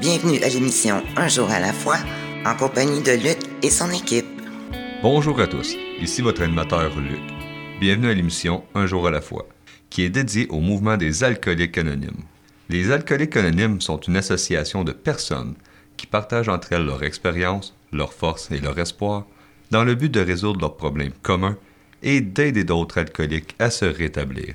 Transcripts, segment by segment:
Bienvenue à l'émission Un jour à la fois, en compagnie de Luc et son équipe. Bonjour à tous, ici votre animateur Luc. Bienvenue à l'émission Un jour à la fois, qui est dédiée au mouvement des alcooliques anonymes. Les alcooliques anonymes sont une association de personnes qui partagent entre elles leur expérience, leurs forces et leur espoir dans le but de résoudre leurs problèmes communs et d'aider d'autres alcooliques à se rétablir.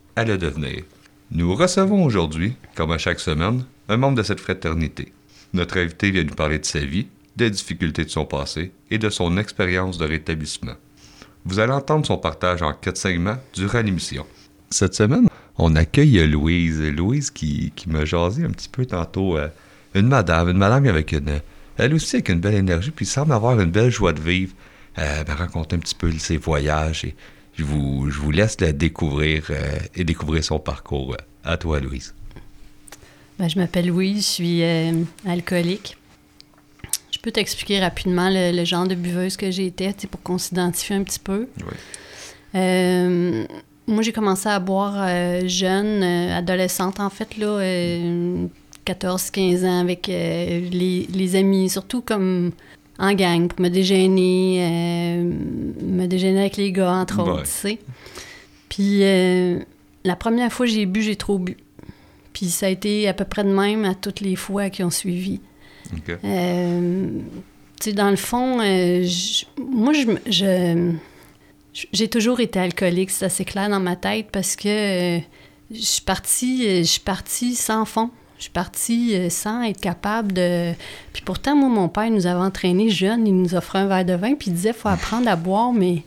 à le devenir. Nous recevons aujourd'hui, comme à chaque semaine, un membre de cette fraternité. Notre invité vient nous parler de sa vie, des difficultés de son passé et de son expérience de rétablissement. Vous allez entendre son partage en quatre segments durant l'émission. Cette semaine, on accueille Louise. Louise qui, qui m'a jasé un petit peu tantôt. euh, une madame, une madame avec une. Elle aussi avec une belle énergie, puis semble avoir une belle joie de vivre. Euh, elle m'a raconté un petit peu ses voyages et je vous, je vous laisse la découvrir euh, et découvrir son parcours. À toi, Louise. Ben, je m'appelle Louise, je suis euh, alcoolique. Je peux t'expliquer rapidement le, le genre de buveuse que j'ai été, pour qu'on s'identifie un petit peu. Oui. Euh, moi, j'ai commencé à boire jeune, adolescente en fait, là, euh, 14-15 ans avec les, les amis, surtout comme en gang, pour me déjeuner, euh, me déjeuner avec les gars, entre Ouais. autres, tu sais. Puis euh, la première fois que j'ai bu, j'ai trop bu. Puis ça a été à peu près de même à toutes les fois qui ont suivi. Euh, tu sais, dans le fond, euh, moi, je, j'ai toujours été alcoolique, c'est assez clair dans ma tête, parce que je suis partie, je suis partie sans fond. Je suis partie euh, sans être capable de... Puis pourtant, moi, mon père nous avait entraînés jeunes, il nous offrait un verre de vin, puis il disait, faut apprendre à boire, mais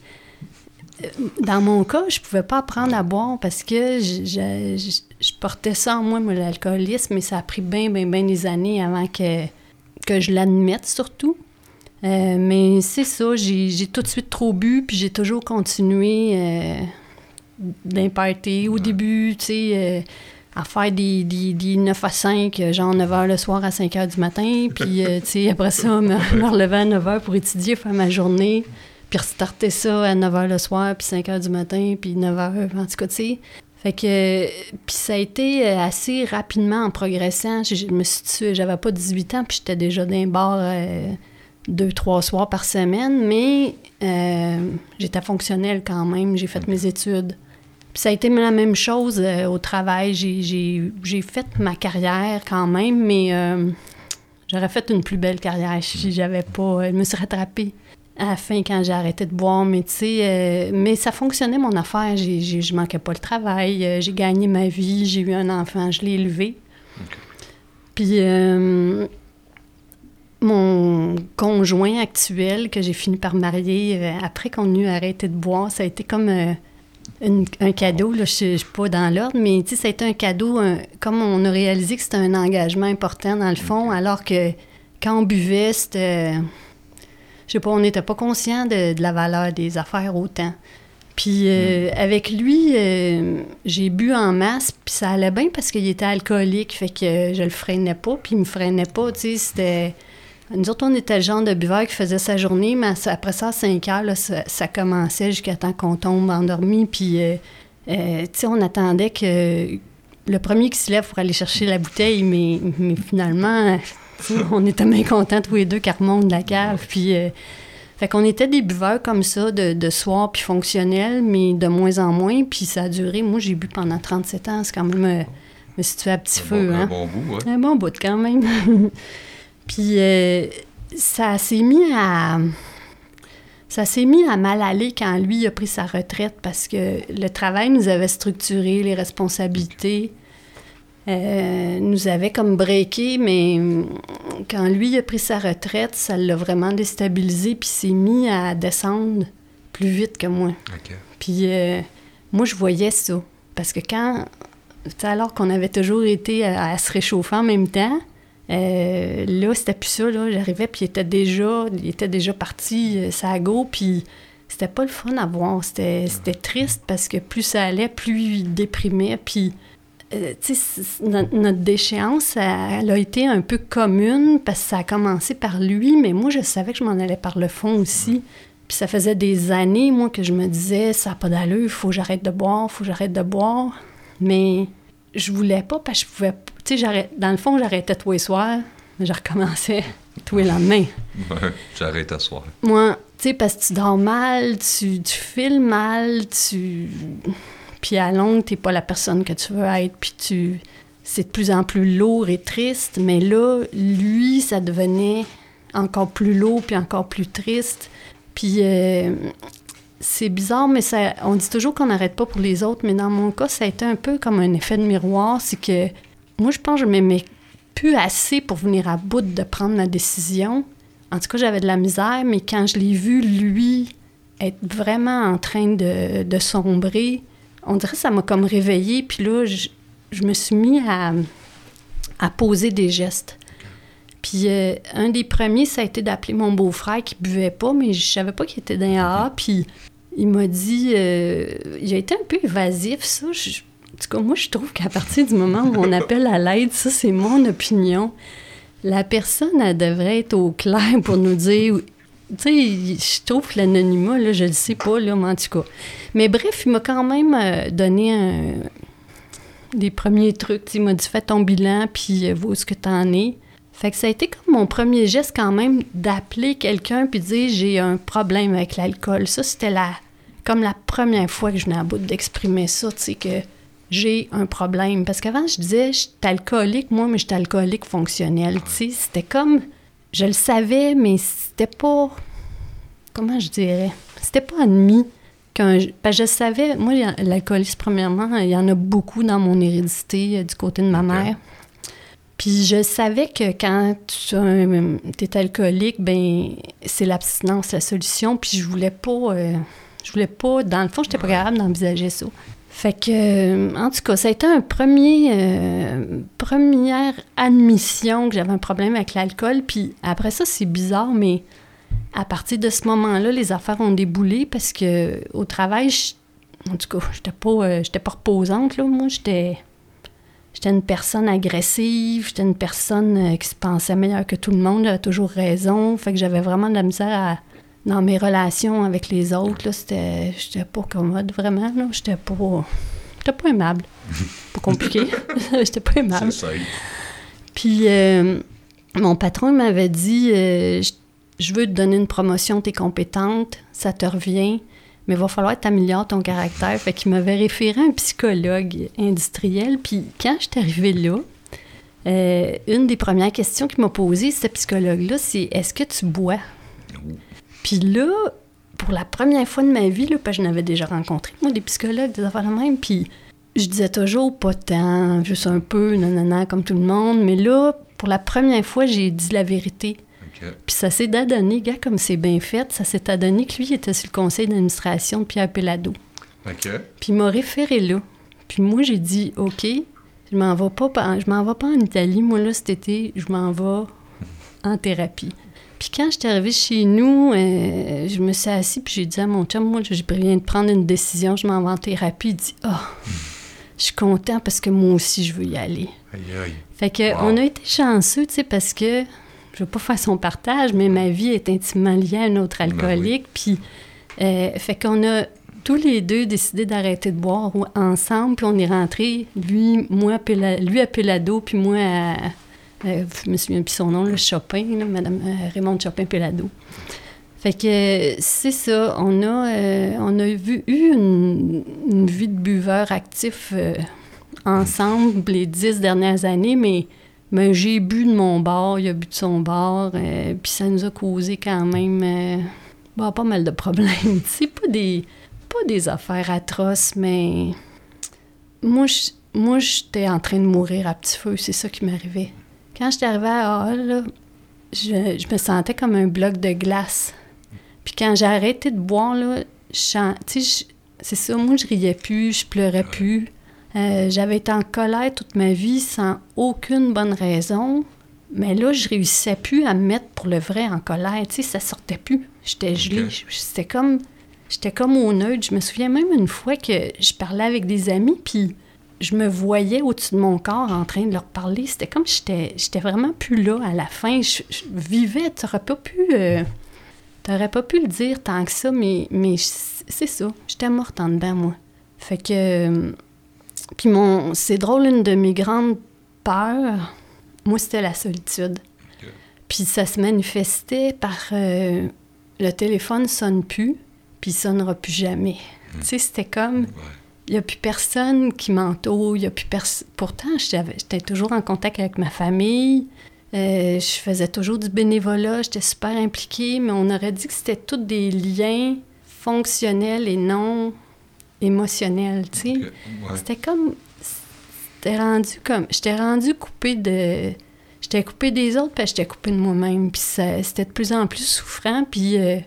euh, dans mon cas, je pouvais pas apprendre à boire parce que je, je- je- je portais ça en moi, l'alcoolisme, mais ça a pris bien, bien, bien des années avant que, que je l'admette, surtout. Euh, mais c'est ça, j'ai tout de suite trop bu, puis j'ai toujours continué euh, d'un party. Au début, tu sais, euh, à faire des, des, des 9 à 5, euh, genre 9 h le soir à 5 h du matin, puis, euh, tu sais, après ça, me, me relever à 9 h pour étudier, faire ma journée, puis restarter ça à 9 h le soir, puis 5 h du matin, puis 9 h, en tout cas, tu sais. Fait que, puis ça a été euh, assez rapidement en progressant. Je, je me suis tuée, j'avais pas 18 ans, puis j'étais déjà d'un bar euh, deux, trois soirs par semaine, mais euh, j'étais fonctionnelle quand même, j'ai fait mes études. Puis ça a été la même chose euh, au travail. J'ai- fait ma carrière quand même, mais euh, j'aurais fait une plus belle carrière si j'avais pas. Je me suis rattrapée à la fin quand j'ai arrêté de boire, mais tu sais, euh, mais ça fonctionnait mon affaire. J'ai- j'ai- je manquais pas le travail, euh, j'ai gagné ma vie, j'ai eu un enfant, je l'ai élevé. Puis euh, mon conjoint actuel que j'ai fini par marier euh, après qu'on eut arrêté de boire, ça a été comme euh, une- un cadeau. Là, je ne suis pas dans l'ordre, mais tu sais, ça a été un cadeau, un- comme on a réalisé que c'était un engagement important dans le fond, alors que quand on buvait, c'était. Je sais pas, on n'était pas conscient de, de la valeur des affaires autant. Puis euh, avec lui, euh, j'ai bu en masse, puis ça allait bien parce qu'il était alcoolique, fait que je le freinais pas, puis il me freinait pas, tu sais, c'était... Nous autres, on était le genre de buveur qui faisait sa journée, mais après ça, à 5 heures, là, ça, ça commençait jusqu'à temps qu'on tombe endormi, puis, euh, euh, tu sais, on attendait que le premier qui se lève pour aller chercher la bouteille, mais, mais finalement, on était bien contents tous les deux qu'elle remonte de la cave, puis... euh, fait qu'on était des buveurs comme ça, de, de soir, puis fonctionnels, mais de moins en moins. Puis ça a duré. Moi, j'ai bu pendant 37 ans. C'est quand même. euh, me situer à petit Un feu, bon, hein? un bon bout, ouais. Un bon bout quand même. puis euh, ça s'est mis à. Ça s'est mis à mal aller quand lui a pris sa retraite parce que le travail nous avait structuré, les responsabilités euh, nous avait comme breaké, mais hum, quand lui a pris sa retraite, ça l'a vraiment déstabilisé puis s'est mis à descendre plus vite que moi. Puis euh, moi, je voyais ça. Parce que quand alors qu'on avait toujours été à, se réchauffer en même temps, euh, là, c'était plus ça. J'arrivais, puis il était déjà, parti, euh, ça go, puis c'était pas le fun à voir. C'était, triste parce que plus ça allait, plus il déprimait. Puis, euh, notre, déchéance, elle, a été un peu commune parce que ça a commencé par lui, mais moi, je savais que je m'en allais par le fond aussi. Puis ça faisait des années, moi, que je me disais, ça n'a pas d'allure, il faut que j'arrête de boire, il faut que j'arrête de boire. Mais je voulais pas parce que je pouvais. Tu sais, dans le fond, j'arrêtais tous les soirs, mais je recommençais tous les lendemains. Ouais, j'arrête à soir. Moi, tu sais, parce que tu dors mal, tu, tu files mal, tu. Puis à longue, t'es pas la personne que tu veux être, puis tu. C'est de plus en plus lourd et triste, mais là, lui, ça devenait encore plus lourd puis encore plus triste. Puis euh, c'est bizarre, mais ça, on dit toujours qu'on n'arrête pas pour les autres, mais dans mon cas, ça a été un peu comme un effet de miroir. C'est que moi, je pense que je m'aimais plus assez pour venir à bout de prendre ma décision. En tout cas, j'avais de la misère, mais quand je l'ai vu, lui, être vraiment en train de, sombrer, on dirait que ça m'a comme réveillée. Puis là, je, me suis mis à, poser des gestes. Puis euh, un des premiers, ça a été d'appeler mon beau-frère qui buvait pas, mais je savais pas qu'il était dans AA. Puis il m'a dit, euh, il a été un peu évasif, ça. En tout cas, moi, je trouve qu'à partir du moment où on appelle à l'aide, ça, c'est mon opinion. La personne, elle devrait être au clair pour nous dire. Tu sais, je trouve que l'anonymat, là, je le sais pas, là, mais en tout cas. Mais bref, il m'a quand même euh, donné un, des premiers trucs. Il m'a dit, fais ton bilan, puis euh, vois ce que t'en es. Fait que ça a été comme mon premier geste quand même d'appeler quelqu'un puis dire j'ai un problème avec l'alcool. Ça, c'était la, comme la première fois que je venais à bout d'exprimer ça, tu sais, que j'ai un problème. Parce qu'avant, je disais, je suis alcoolique, moi, mais je suis alcoolique fonctionnel, tu sais. C'était comme, je le savais, mais c'était pas, comment je dirais, c'était pas admis. Qu'un, parce que je savais, moi, l'alcoolisme, premièrement, il y en a beaucoup dans mon hérédité euh, du côté de ma mère. Puis je savais que quand tu es alcoolique, ben c'est l'abstinence la solution. Puis je voulais pas, euh, je voulais pas, dans le fond, j'étais pas capable d'envisager ça. Fait que, euh, en tout cas, ça a été un premier, euh, première admission que j'avais un problème avec l'alcool. Puis après ça, c'est bizarre, mais à partir de ce moment-là, les affaires ont déboulé parce que au travail, en tout cas, j'étais pas, j'étais pas reposante, là. Moi, j'étais J'étais une personne agressive, j'étais une personne euh, qui se pensait meilleure que tout le monde, j'avais toujours raison. Fait que j'avais vraiment de la misère dans mes relations avec les autres. C'était, j'étais pas commode, vraiment. Là. J'étais pas, j'étais pas aimable. pas compliqué. j'étais pas aimable. Puis euh, mon patron m'avait dit euh, Je veux te donner une promotion, t'es compétente, ça te revient mais il va falloir que tu améliores ton caractère. Fait qu'il m'avait référé à un psychologue industriel. Puis quand je suis arrivée là, euh, une des premières questions qu'il m'a posées, ce psychologue-là, c'est Est-ce que tu bois? Puis là, pour la première fois de ma vie, là, parce que je n'avais déjà rencontré, moi, des psychologues, des affaires de même, puis je disais toujours pas tant, juste un peu, nanana, comme tout le monde. Mais là, pour la première fois, j'ai dit la vérité. Puis ça s'est adonné, gars, comme c'est bien fait, ça s'est adonné que lui était sur le conseil d'administration de Pierre Pelado. Puis il m'a référé là. Puis moi, j'ai dit, OK, je m'en vais pas, je m'en vais pas en Italie. Moi, là, cet été, je m'en vais en thérapie. Puis quand j'étais arrivée chez nous, euh, je me suis assise puis j'ai dit à mon chum, moi, j'ai viens de prendre une décision, je m'en vais en thérapie. Il dit, oh, je suis content parce que moi aussi, je veux y aller. Aïe, aïe. Fait que on a été chanceux, tu sais, parce que je veux pas faire son partage, mais ma vie est intimement liée à un autre ben alcoolique. Puis, euh, fait qu'on a tous les deux décidé d'arrêter de boire ensemble, puis on est rentrés, lui, moi, lui à Pelado, puis moi à, euh, je me souviens plus son nom, le Chopin, Madame euh, Raymond Chopin Pelado. Fait que c'est ça, on a, on a vu, eu une, vie de buveur actif ensemble les dix dernières années, mais j'ai bu de mon bar, il a bu de son bar, euh, puis ça nous a causé quand même euh, bah, pas mal de problèmes. C'est pas des, pas des affaires atroces, mais moi, moi, j'étais en train de mourir à petit feu, c'est ça qui m'arrivait. Quand j'étais arrivée à Hall, je, je, me sentais comme un bloc de glace. Puis quand j'ai arrêté de boire, là, c'est ça, moi, je riais plus, je pleurais plus. Euh, j'avais été en colère toute ma vie sans aucune bonne raison. Mais là, je réussissais plus à me mettre pour le vrai en colère. Tu sais, ça sortait plus. J'étais gelée. C'était comme... J'étais comme au neutre. Je me souviens même une fois que je parlais avec des amis, puis je me voyais au-dessus de mon corps en train de leur parler. C'était comme j'étais, j'étais vraiment plus là à la fin. Je, vivais, tu n'aurais pas pu... Euh, t'aurais pas pu le dire tant que ça, mais, mais c'est ça. J'étais morte en dedans, moi. Fait que... Euh, puis mon... C'est drôle, une de mes grandes peurs, moi, c'était la solitude. Puis ça se manifestait par... Euh, le téléphone sonne plus, puis il sonnera plus jamais. Hmm. Tu sais, c'était comme... Il n'y a plus personne qui m'entoure, il a plus personne... Pourtant, j'étais toujours en contact avec ma famille, euh, je faisais toujours du bénévolat, j'étais super impliquée, mais on aurait dit que c'était tous des liens fonctionnels et non émotionnels, tu sais. C'était comme... C'était rendu comme... J'étais rendu coupée de... J'étais coupée des autres, puis j'étais coupée de moi-même. Puis c'était de plus en plus souffrant, puis... Euh,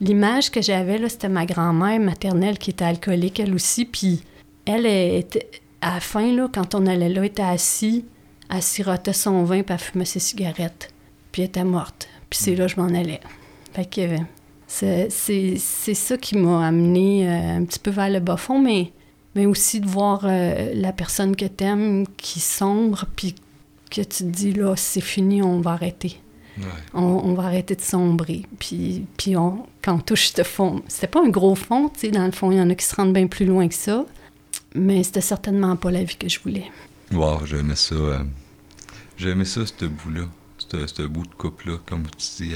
l'image que j'avais, là, c'était ma grand-mère maternelle qui était alcoolique, elle aussi. Puis elle, était, à la fin, là, quand on allait là, elle était assise, elle sirotait son vin, puis elle fumait ses cigarettes. Puis elle était morte. Puis c'est là que je m'en allais. Fait que c'est, ça qui m'a amené euh, un petit peu vers le bas fond, mais, mais aussi de voir euh, la personne que t'aimes qui sombre, puis que tu te dis, là, c'est fini, on va arrêter. On, va arrêter de sombrer. Puis, puis on, quand on touche ce fond, c'était pas un gros fond, tu sais, dans le fond, il y en a qui se rendent bien plus loin que ça, mais c'était certainement pas la vie que je voulais. Wow, j'aimais ça. Euh, j'aimais ça, ce bout-là, ce bout de couple-là, comme tu dis,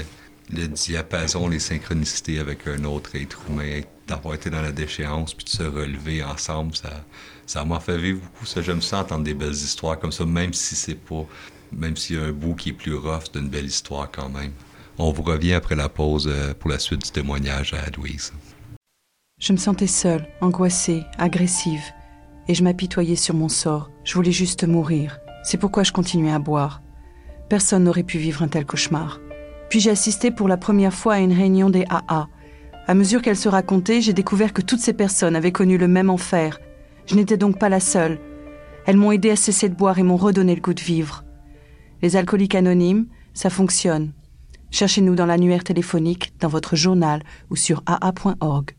le diapason, les synchronicités avec un autre être humain, d'avoir été dans la déchéance, puis de se relever ensemble, ça ça m'a fait vivre beaucoup. Ça, j'aime ça entendre des belles histoires comme ça, même si c'est pas même s'il y a un bout qui est plus rough, c'est une belle histoire quand même. On vous revient après la pause euh, pour la suite du témoignage à Louise. Je me sentais seule, angoissée, agressive, et je m'apitoyais sur mon sort. Je voulais juste mourir. C'est pourquoi je continuais à boire. Personne n'aurait pu vivre un tel cauchemar. Puis j'ai assisté pour la première fois à une réunion des AA. À mesure qu'elle se racontait, j'ai découvert que toutes ces personnes avaient connu le même enfer. Je n'étais donc pas la seule. Elles m'ont aidé à cesser de boire et m'ont redonné le goût de vivre. Les alcooliques anonymes, ça fonctionne. Cherchez-nous dans l'annuaire téléphonique, dans votre journal ou sur aa.org.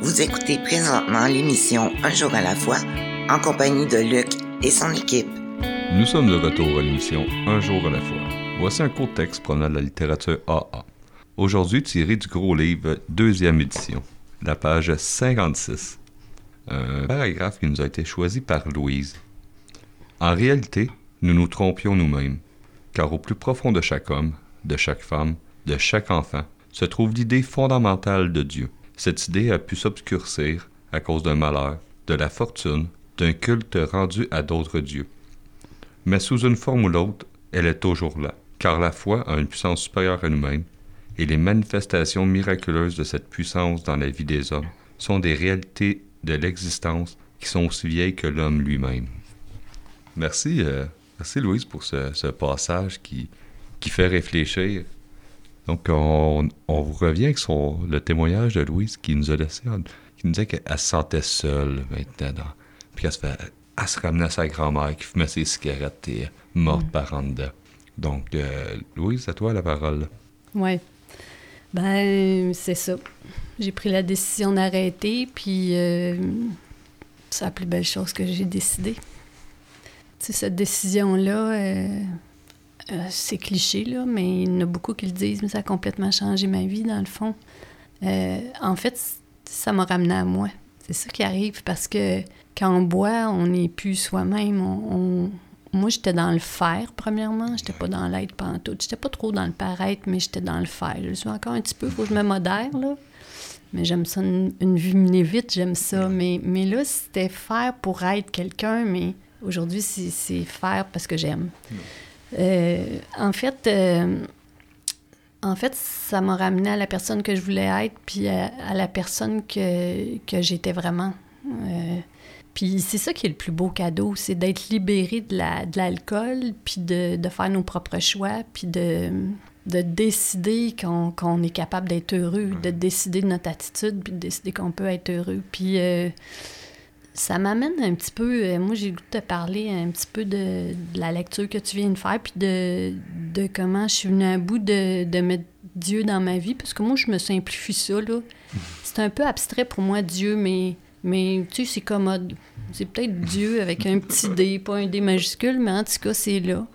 Vous écoutez présentement l'émission Un jour à la fois en compagnie de Luc et son équipe. Nous sommes de retour à l'émission Un jour à la fois. Voici un court texte prenant la littérature AA. Aujourd'hui tiré du gros livre deuxième édition, la page 56 un paragraphe qui nous a été choisi par Louise. En réalité, nous nous trompions nous-mêmes, car au plus profond de chaque homme, de chaque femme, de chaque enfant, se trouve l'idée fondamentale de Dieu. Cette idée a pu s'obscurcir à cause d'un malheur, de la fortune, d'un culte rendu à d'autres dieux. Mais sous une forme ou l'autre, elle est toujours là, car la foi a une puissance supérieure à nous-mêmes, et les manifestations miraculeuses de cette puissance dans la vie des hommes sont des réalités de l'existence qui sont aussi vieilles que l'homme lui-même. Merci, euh, merci Louise pour ce, passage qui, qui fait réfléchir. Donc, on, on revient avec son, le témoignage de Louise qui nous a laissé, qui nous disait qu'elle se sentait seule maintenant. puis elle se, fait, elle se ramenait à sa grand-mère qui fumait ses cigarettes et morte mm. par en dedans. Donc, euh, Louise, à toi la parole. Oui. Ben, c'est ça. J'ai pris la décision d'arrêter, puis euh, c'est la plus belle chose que j'ai décidé. Tu cette décision-là, euh, euh, c'est cliché, là, mais il y en a beaucoup qui le disent, mais ça a complètement changé ma vie, dans le fond. en fait, ça m'a ramené à moi. C'est ça qui arrive, parce que quand on boit, on n'est plus soi-même, on moi, j'étais dans le faire, premièrement. J'étais pas dans l'être tout. J'étais pas trop dans le paraître, mais j'étais dans le faire. Je suis encore un petit peu, faut que je me modère, là. Mais j'aime ça, une, vie menée vite, j'aime ça. Mais, mais là, c'était faire pour être quelqu'un, mais aujourd'hui, c'est faire parce que j'aime. Euh, en fait, euh, en fait, ça m'a ramené à la personne que je voulais être, puis à, la personne que, que j'étais vraiment. Euh, puis c'est ça qui est le plus beau cadeau, c'est d'être libéré de l'alcool, puis de, faire nos propres choix, puis de, de décider qu'on est capable d'être heureux, de décider de notre attitude, puis de décider qu'on peut être heureux. Puis euh, ça m'amène un petit peu, euh, moi j'ai le goût de te parler un petit peu de, la lecture que tu viens de faire, puis de, de comment je suis venue à bout de, de, mettre Dieu dans ma vie, parce que moi je me simplifie ça, là. C'est un peu abstrait pour moi, Dieu, mais, mais tu sais, c'est commode. C'est peut-être Dieu avec un petit D, pas un D majuscule, mais en tout cas, c'est là.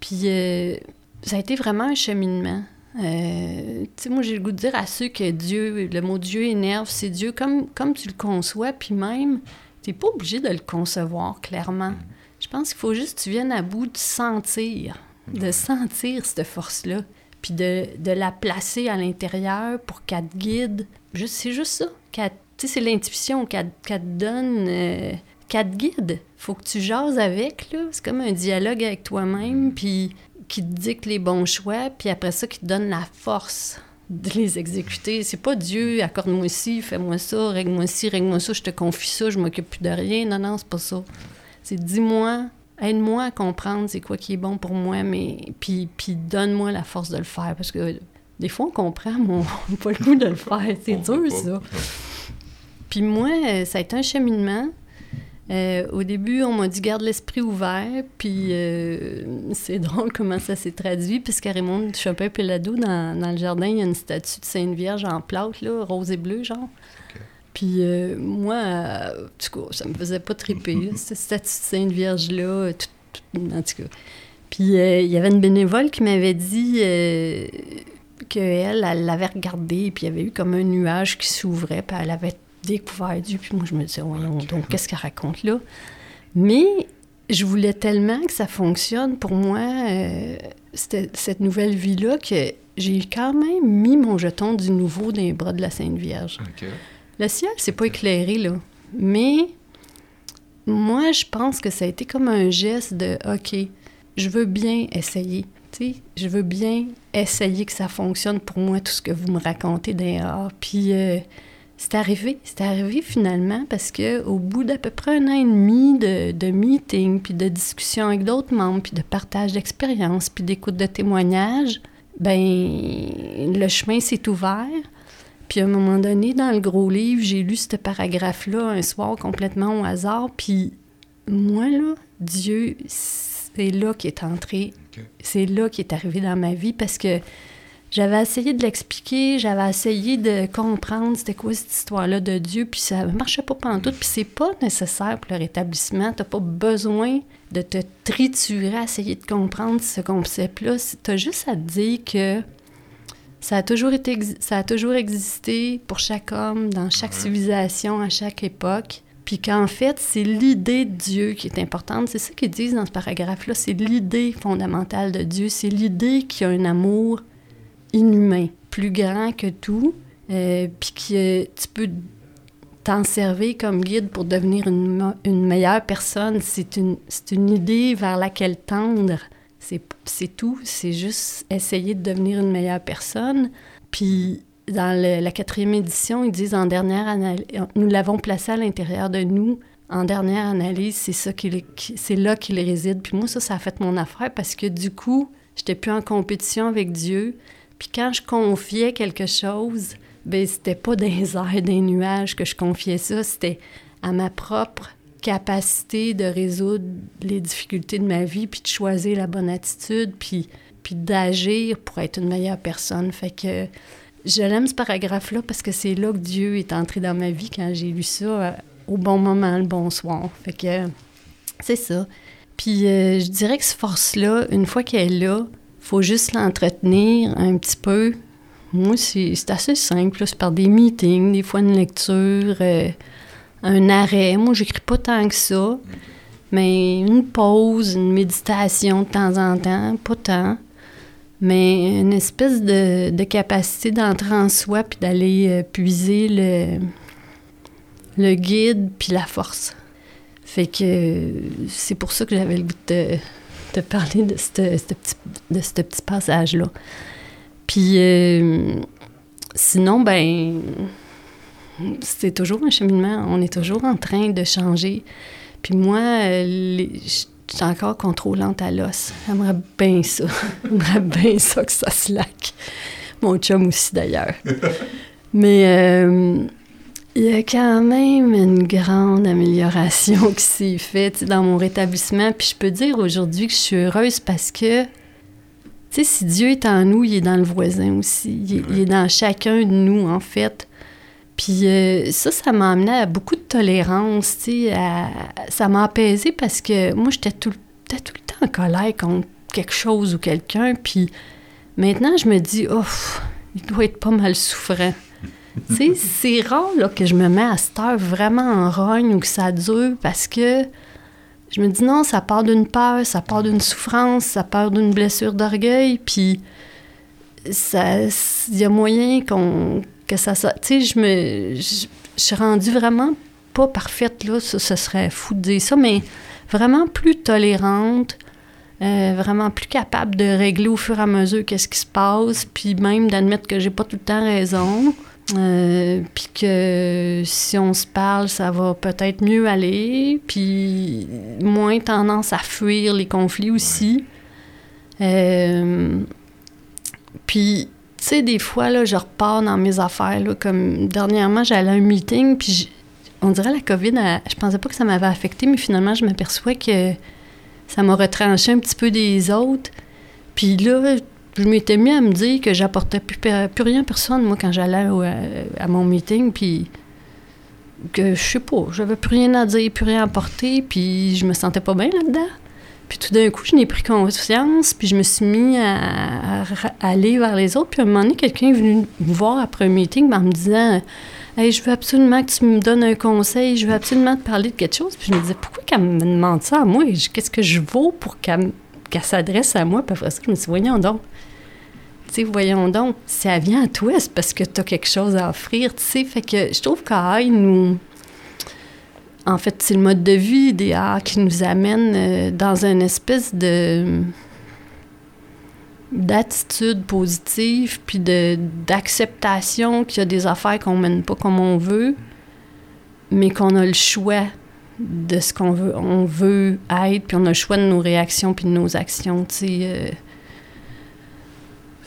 Puis euh, ça a été vraiment un cheminement. Euh, tu sais, moi, j'ai le goût de dire à ceux que Dieu, le mot Dieu énerve, c'est Dieu comme, comme tu le conçois, puis même, t'es pas obligé de le concevoir clairement. Je pense qu'il faut juste que tu viennes à bout de sentir, de sentir cette force-là, puis de, de, la placer à l'intérieur pour qu'elle te guide. C'est juste ça. Tu sais, c'est l'intuition qu'elle te donne, euh, qu'elle te guide. Faut que tu jases avec, là. C'est comme un dialogue avec toi-même, puis qui te dicte les bons choix, puis après ça, qui te donne la force de les exécuter. C'est pas Dieu, accorde-moi ci, fais-moi ça, règle-moi ci, règle-moi ça, je te confie ça, je m'occupe plus de rien. Non, non, c'est pas ça. C'est dis-moi, aide-moi à comprendre c'est quoi qui est bon pour moi, mais puis, puis donne-moi la force de le faire, parce que des fois, on comprend, mais on n'a pas le goût de le faire. C'est dur, ça. Puis moi, ça a été un cheminement. Euh, au début, on m'a dit garde l'esprit ouvert, puis euh, c'est drôle comment ça s'est traduit, puisqu'à Raymond chopin pelado dans, dans le jardin, il y a une statue de Sainte Vierge en plâtre, là, rose et bleu, genre. Puis euh, moi, en tout cas, ça me faisait pas triper, cette statue de Sainte Vierge-là, en tout cas. Puis il y avait une bénévole qui m'avait dit qu'elle, elle l'avait regardé, puis il y avait eu comme un nuage qui s'ouvrait, puis elle avait découvert Dieu. Puis moi, je me disais, voyons donc, qu'est-ce qu'elle raconte là? Mais je voulais tellement que ça fonctionne pour moi, euh, cette nouvelle vie-là, que j'ai quand même mis mon jeton du nouveau dans les bras de la Sainte Vierge. Le ciel, c'est pas éclairé, là. Mais moi, je pense que ça a été comme un geste de OK, je veux bien essayer. sais, je veux bien essayer que ça fonctionne pour moi, tout ce que vous me racontez d'ailleurs. Puis euh, c'est arrivé, c'est arrivé finalement parce que au bout d'à peu près un an et demi de, de meetings, puis de discussions avec d'autres membres, puis de partage d'expériences, puis d'écoute de témoignages, ben le chemin s'est ouvert. Puis à un moment donné, dans le gros livre, j'ai lu ce paragraphe-là un soir complètement au hasard. Puis moi, là, Dieu, c'est là qui est entré. C'est là qui est arrivé dans ma vie parce que j'avais essayé de l'expliquer, j'avais essayé de comprendre c'était quoi cette histoire-là de Dieu, puis ça ne marchait pas tout. Puis c'est pas nécessaire pour le rétablissement. Tu n'as pas besoin de te triturer à essayer de comprendre ce concept-là. Tu as juste à te dire que ça a, toujours été, ça a toujours existé pour chaque homme, dans chaque civilisation, à chaque époque. Puis qu'en fait, c'est l'idée de Dieu qui est importante. C'est ça qu'ils disent dans ce paragraphe-là. C'est l'idée fondamentale de Dieu. C'est l'idée qu'il y a un amour inhumain, plus grand que tout, euh, puis que tu peux t'en servir comme guide pour devenir une, meilleure personne. C'est une, une idée vers laquelle tendre. C'est tout. C'est juste essayer de devenir une meilleure personne. Puis dans la quatrième édition, ils disent en dernière analyse, nous l'avons placé à l'intérieur de nous. En dernière analyse, c'est ça qui, c'est là qu'il réside. Puis moi, ça, ça a fait mon affaire parce que du coup, j'étais plus en compétition avec Dieu. Puis quand je confiais quelque chose, ben c'était pas des airs, des nuages que je confiais ça, c'était à ma propre capacité de résoudre les difficultés de ma vie, puis de choisir la bonne attitude, puis, puis d'agir pour être une meilleure personne. Fait que je l'aime ce paragraphe-là parce que c'est là que Dieu est entré dans ma vie quand j'ai lu ça euh, au bon moment, le bon soir. Fait que c'est ça. Puis euh, je dirais que cette force-là, une fois qu'elle est là, faut juste l'entretenir un petit peu. Moi, c'est assez simple. C'est par des meetings, des fois une lecture, euh, un arrêt. Moi, j'écris pas tant que ça. Mais une pause, une méditation de temps en temps, pas tant. Mais une espèce de, capacité d'entrer en soi puis d'aller euh, puiser le, le guide puis la force. Fait que c'est pour ça que j'avais le goût de te parler de ce petit, de petit passage-là. Puis euh, sinon, ben, c'est toujours un cheminement. On est toujours en train de changer. Puis moi, je suis encore contrôlante à l'os. J'aimerais bien ça. J'aimerais bien ça que ça se laque. Mon chum aussi, d'ailleurs. Mais euh, il y a quand même une grande amélioration qui s'est faite dans mon rétablissement. Puis je peux dire aujourd'hui que je suis heureuse parce que, tu sais, si Dieu est en nous, il est dans le voisin aussi. Il est, dans chacun de nous, en fait. Puis euh, ça, ça m'a amené à beaucoup de tolérance, tu sais. Ça m'a apaisé parce que moi, j'étais tout, tout le temps en colère contre quelque chose ou quelqu'un. Puis maintenant, je me dis, oh, il doit être pas mal souffrant. C'est rare là, que je me mets à cette heure vraiment en rogne ou que ça dure parce que je me dis non, ça part d'une peur, ça part d'une souffrance, ça part d'une blessure d'orgueil, puis il y a moyen qu'on que ça Tu sais, je me. Je, suis rendue vraiment pas parfaite, là, ce serait fou de dire ça, mais vraiment plus tolérante, euh, vraiment plus capable de régler au fur et à mesure qu'est-ce qui se passe, puis même d'admettre que j'ai pas tout le temps raison. Euh, puis que si on se parle, ça va peut-être mieux aller, puis moins tendance à fuir les conflits aussi. Euh, puis tu sais, des fois, là, je repars dans mes affaires. Là, comme dernièrement, j'allais à un meeting, puis on dirait la COVID, je pensais pas que ça m'avait affecté, mais finalement, je m'aperçois que ça m'a retranché un petit peu des autres. Puis là, je m'étais mis à me dire que j'apportais plus, plus, rien à personne, moi, quand j'allais à, mon meeting, puis que, je sais pas, j'avais plus rien à dire, plus rien à apporter, puis je me sentais pas bien là-dedans. Puis tout d'un coup, je n'ai pris conscience, puis je me suis mis à, aller vers les autres. Puis à un moment donné, quelqu'un est venu me voir après un meeting en me disant Hey, je veux absolument que tu me donnes un conseil, je veux absolument te parler de quelque chose. Puis je me disais Pourquoi qu'elle me demande ça à moi? Qu'est-ce que je vaux pour qu'elle s'adresse à moi Puis après ça, je me suis Voyons donc. Sais, voyons donc, elle vient à toi, c'est parce que tu as quelque chose à offrir, tu sais. Fait que je trouve qu'Aïe nous en fait, c'est le mode de vie idéal qui nous amène euh, dans une espèce de d'attitude positive, puis d'acceptation qu'il y a des affaires qu'on mène pas comme on veut, mais qu'on a le choix de ce qu'on veut, on veut être, puis on a le choix de nos réactions puis de nos actions, tu sais. Euh.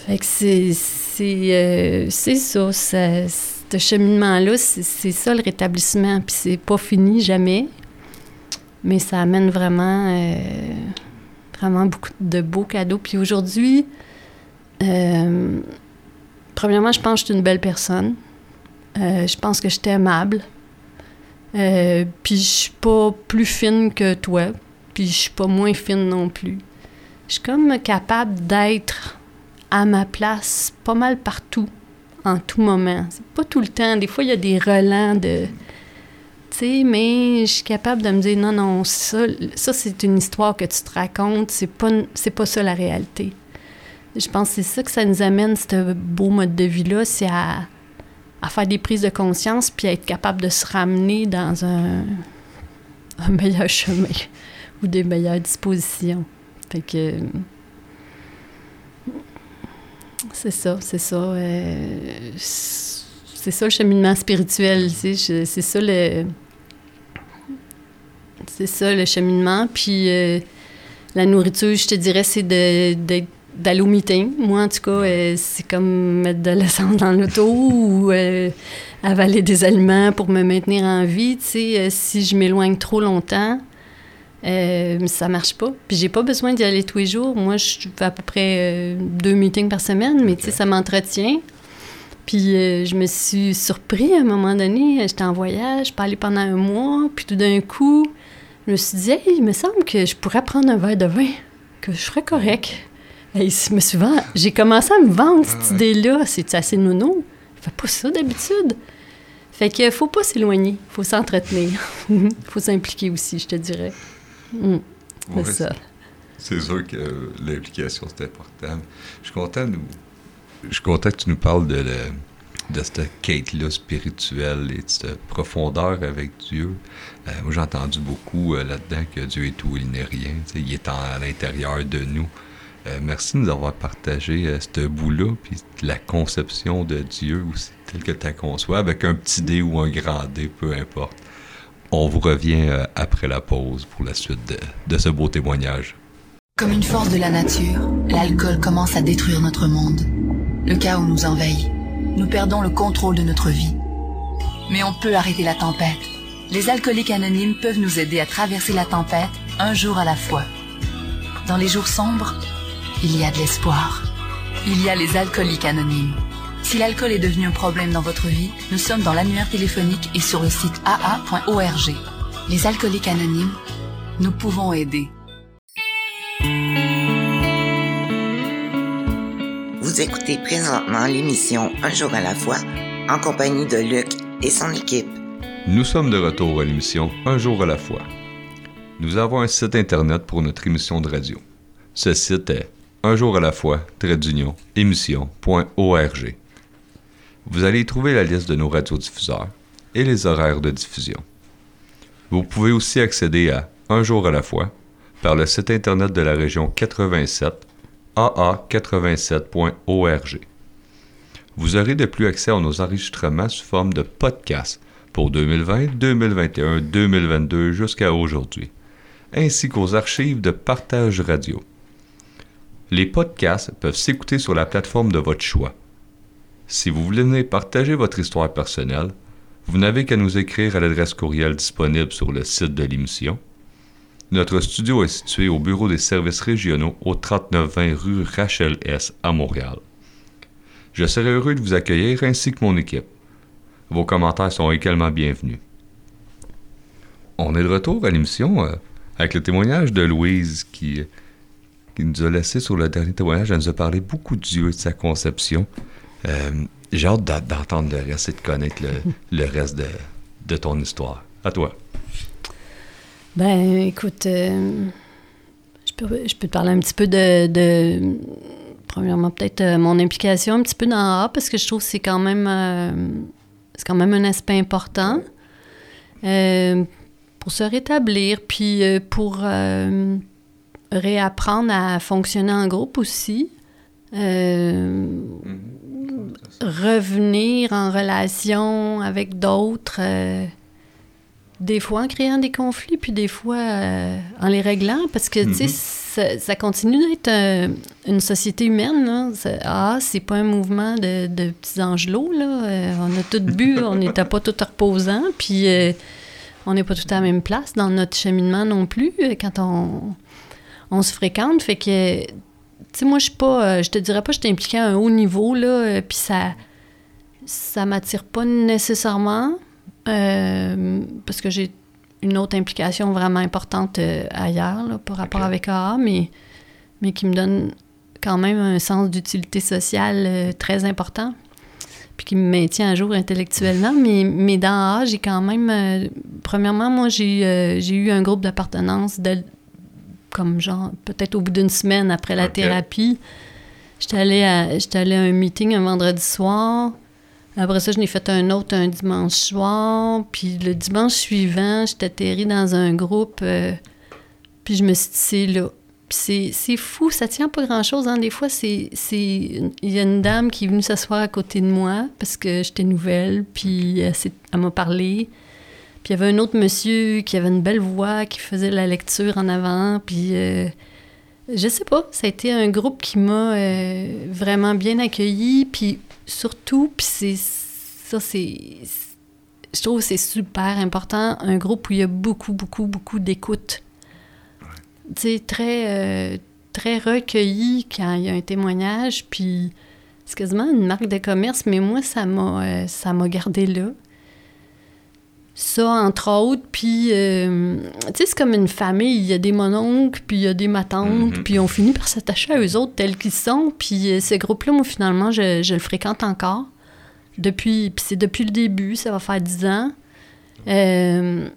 Fait que c'est... C'est euh, ça, ça ce cheminement-là, c'est ça le rétablissement. Puis c'est pas fini jamais, mais ça amène vraiment, euh, vraiment beaucoup de beaux cadeaux. Puis aujourd'hui, euh, premièrement, je pense que je suis une belle personne. Je pense que je suis aimable. puis je suis pas plus fine que toi. Puis je suis pas moins fine non plus. Je suis comme capable d'être à ma place pas mal partout en tout moment. C'est pas tout le temps. Des fois, il y a des relents de. Tu sais, mais je suis capable de me dire non, non, ça, ça c'est une histoire que tu te racontes, c'est pas, pas ça la réalité. Je pense que c'est ça que ça nous amène, ce beau mode de vie-là, c'est à, à, faire des prises de conscience puis à être capable de se ramener dans un, un meilleur chemin ou des meilleures dispositions. Fait que c'est ça, c'est ça. Euh, c'est ça le cheminement spirituel, c'est ça le. C'est ça le cheminement. Puis euh, la nourriture, je te dirais, c'est d'aller au meeting. Moi, en tout cas, euh, c'est comme mettre de l'essence dans l'auto ou avaler des aliments pour me maintenir en vie. Tu sais, si je m'éloigne trop longtemps, euh, ça marche pas. Puis j'ai pas besoin d'y aller tous les jours. Moi, je fais à peu près euh, deux meetings par semaine, mais tu sais, ça m'entretient. Puis euh, je me suis surpris à un moment donné. J'étais en voyage, je parlais pendant un mois, puis tout d'un coup, je me suis dit, hey, il me semble que je pourrais prendre un verre de vin, que je serais correct. Et me suis j'ai commencé à me vendre cette ah idée-là. C'est assez nono? Je fais pas ça d'habitude. Fait que faut pas s'éloigner, faut s'entretenir. faut s'impliquer aussi, je te dirais. Mm. c'est ça. C'est sûr que l'implication, c'est important. Je suis content, je suis content que tu nous parles de, de cette quête-là spirituelle et de cette profondeur avec Dieu. Euh, moi, j'ai entendu beaucoup euh, là-dedans que Dieu est tout, il n'est rien. Il est à l'intérieur de nous. Euh, merci de nous avoir partagé ce bout-là, puis la conception de Dieu aussi, telle que tu la conçois, avec un petit D ou un grand D, peu importe On vous revient euh, après la pause pour la suite de, de ce beau témoignage. Comme une force de la nature, l'alcool commence à détruire notre monde. Le chaos nous envahit. Nous perdons le contrôle de notre vie. Mais on peut arrêter la tempête. Les alcooliques anonymes peuvent nous aider à traverser la tempête un jour à la fois. Dans les jours sombres, il y a de l'espoir. Il y a les alcooliques anonymes. Si l'alcool est devenu un problème dans votre vie, nous sommes dans l'annuaire téléphonique et sur le site aa.org. Les alcooliques anonymes, nous pouvons aider. Vous écoutez présentement l'émission Un jour à la fois en compagnie de Luc et son équipe. Nous sommes de retour à l'émission Un jour à la fois. Nous avons un site internet pour notre émission de radio. Ce site est un jour à la fois, trait d'union, émission.org. Vous allez y trouver la liste de nos radiodiffuseurs et les horaires de diffusion. Vous pouvez aussi accéder à Un jour à la fois par le site internet de la région 87 aa87.org. Vous aurez de plus accès à nos enregistrements sous forme de podcast pour 2020, 2021, 2022 jusqu'à aujourd'hui, ainsi qu'aux archives de partage radio. Les podcasts peuvent s'écouter sur la plateforme de votre choix. Si vous voulez partager votre histoire personnelle, vous n'avez qu'à nous écrire à l'adresse courriel disponible sur le site de l'émission. Notre studio est situé au bureau des services régionaux au 3920 rue Rachel S à Montréal. Je serai heureux de vous accueillir ainsi que mon équipe. Vos commentaires sont également bienvenus. On est de retour à l'émission euh, avec le témoignage de Louise qui, qui nous a laissé sur le dernier témoignage. Elle nous a parlé beaucoup de Dieu et de sa conception. Euh, J'ai hâte d'entendre le reste et de connaître le, le reste de, de ton histoire. À toi. Ben, écoute, euh, je, peux, je peux te parler un petit peu de, de- premièrement, peut-être euh, mon implication un petit peu dans A, parce que je trouve que c'est quand même, euh, c'est quand même un aspect important pour se rétablir, puis pour réapprendre à fonctionner en groupe aussi. Euh, revenir en relation avec d'autres, euh, des fois en créant des conflits, puis des fois euh, en les réglant, parce que, tu sais, ça, ça continue d'être une société humaine, là. Ah, c'est pas un mouvement de, de petits angelots, là. On a tout bu, on n'était pas tout reposant, puis on n'est pas tout à la même place dans notre cheminement non plus, quand on, on se fréquente, fait que... Tu sais, moi, je suis pas... euh, je te dirais pas que je suis impliquée à un haut niveau, là, euh, puis ça... Ça m'attire pas nécessairement, euh, parce que j'ai une autre implication vraiment importante euh, ailleurs, là, par rapport avec AA, mais, mais qui me donne quand même un sens d'utilité sociale euh, très important, puis qui me maintient à jour intellectuellement. Mais, mais dans AA, j'ai quand même... premièrement, moi, j'ai j'ai eu un groupe d'appartenance de- comme genre, peut-être au bout d'une semaine après la thérapie. J'étais allée, à, j'étais allée à un meeting un vendredi soir. Après ça, je n'ai fait un autre un dimanche soir. Puis le dimanche suivant, j'étais atterrie dans un groupe. euh, puis je me suis dit, c'est là. Puis c'est, fou, ça tient pas grand-chose. Hein. Des fois, c'est. Il y a une dame qui est venue s'asseoir à côté de moi parce que j'étais nouvelle. Puis elle, elle m'a parlé. Puis il y avait un autre monsieur qui avait une belle voix, qui faisait la lecture en avant. Puis euh, je sais pas, ça a été un groupe qui m'a euh, vraiment bien accueilli. Puis surtout, puis c'est ça, c'est. Je trouve que c'est super important, un groupe où il y a beaucoup, beaucoup, beaucoup d'écoute. Tu sais, très, euh, très recueilli quand il y a un témoignage, puis c'est quasiment une marque de commerce, mais moi, ça m'a ça m'a gardé là. Ça, entre autres, puis, euh, tu sais, c'est comme une famille. Il y a des mononcles, puis il y a des matantes, Mhm. puis on finit par s'attacher à eux autres tels qu'ils sont. Puis euh, ce groupe-là, moi, finalement, je, je le fréquente encore. Depuis, puis c'est depuis le début, ça va faire dix ans. Euh,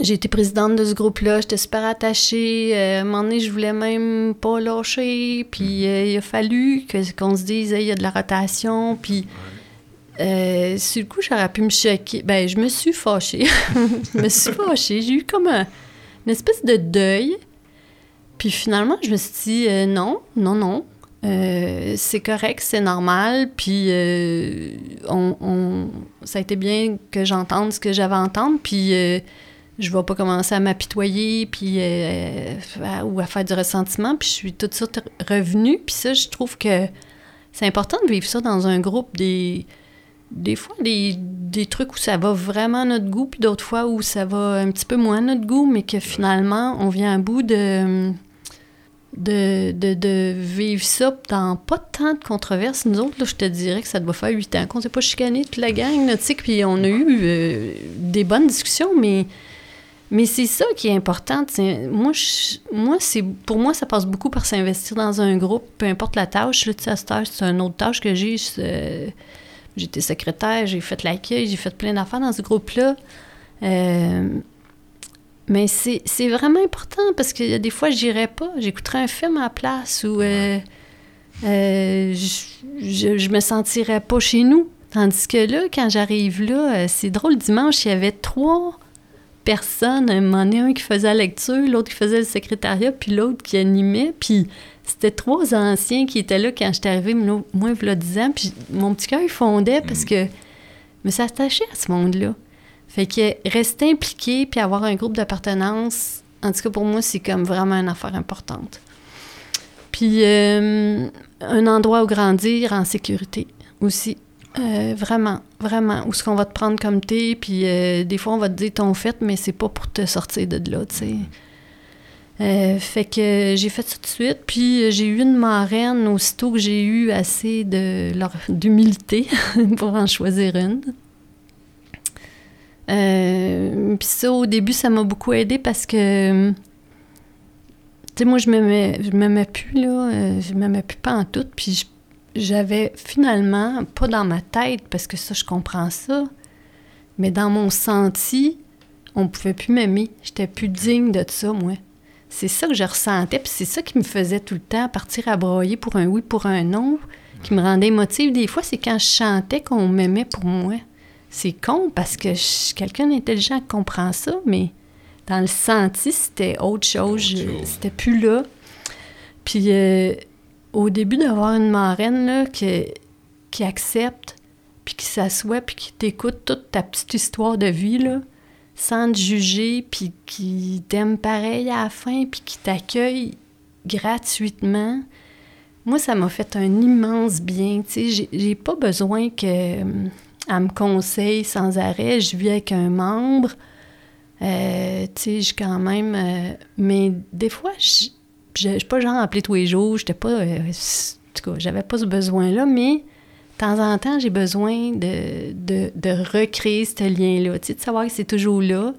j'ai été présidente de ce groupe-là, j'étais super attachée. À un moment donné, je voulais même pas lâcher. Puis il a fallu qu'on se dise, Hey, il y a de la rotation. Puis euh, sur le coup, j'aurais pu me choquer. Ben, je me suis fâchée. je me suis fâchée. J'ai eu comme un- une espèce de deuil. Puis finalement, je me suis dit, euh, non, non, non. Euh, c'est correct, c'est normal, puis on, ça a été bien que j'entende ce que j'avais à entendre, puis je vais pas commencer à m'apitoyer, puis ou à faire du ressentiment, puis je suis tout de suite revenue, puis ça, je trouve que c'est important de vivre ça dans un groupe, des, des fois, des, des trucs où ça va vraiment à notre goût, puis d'autres fois où ça va un petit peu moins à notre goût, mais que finalement, on vient à bout de de, de, de vivre ça dans pas tant de controverses. Nous autres, là, je te dirais que ça doit faire huit ans qu'on s'est pas chicané toute la gang, tu sais, puis on a eu euh, des bonnes discussions, mais, mais c'est ça qui est important. Moi, je- moi c'est, pour moi, ça passe beaucoup par s'investir dans un groupe, peu importe la tâche. Là, à c'est une autre tâche que j'ai. J'étais secrétaire, j'ai fait l'accueil, j'ai fait plein d'affaires dans ce groupe-là. Euh, mais c'est vraiment important parce qu'il y a des fois, j'irais pas. J'écouterais un film à la place où euh, euh, je, je, me sentirais pas chez nous. Tandis que là, quand j'arrive là, c'est drôle, dimanche, il y avait trois personnes. Un moment donné, un qui faisait la lecture, l'autre qui faisait le secrétariat, puis l'autre qui animait. Puis c'était trois anciens qui étaient là quand j'étais arrivée, moi, il y a 10 ans. Puis mon petit cœur, il fondait parce que je me suis attachée à ce monde-là. Fait que rester impliqué puis avoir un groupe d'appartenance, en tout cas pour moi, c'est comme vraiment une affaire importante. Puis euh, un endroit où grandir en sécurité aussi. Euh, vraiment, vraiment. Où est-ce qu'on va te prendre comme t'es, puis euh, des fois on va te dire ton fait, mais c'est pas pour te sortir de là, tu sais. Euh, fait que j'ai fait ça tout de suite, puis j'ai eu une marraine aussitôt que j'ai eu assez de d'humilité pour en choisir une. Puis ça, au début, ça m'a beaucoup aidé parce que, tu sais, moi, je m'aimais, je m'aimais plus, là. euh, je m'aimais plus pas en tout. Puis je- j'avais finalement, pas dans ma tête, parce que ça, je comprends ça, mais dans mon senti, on pouvait plus m'aimer. J'étais plus digne de ça, moi. C'est ça que je ressentais, puis c'est ça qui me faisait tout le temps partir à broyer pour un oui, pour un non, qui me rendait émotive. Des fois, c'est quand je chantais qu'on m'aimait pour moi. C'est con parce que je suis quelqu'un d'intelligent qui comprend ça, mais dans le senti, c'était autre chose. C'était plus là. Puis euh, au début d'avoir une marraine là, qui, accepte, puis qui s'assoit, puis qui t'écoute toute ta petite histoire de vie, sans te juger, puis qui t'aime pareil à la fin, puis qui t'accueille gratuitement, moi, ça m'a fait un immense bien. Tu sais, j'ai- pas besoin que hum, elle me conseille sans arrêt. Je vis avec un membre. Euh, tu sais, je euh, mais des fois, je je je suis pas genre appelée tous les jours. J'étais pas. euh, en tout cas, j'avais pas ce besoin-là, mais de temps en temps, j'ai besoin de, de, de recréer ce lien-là. Tu sais, de savoir que c'est toujours là.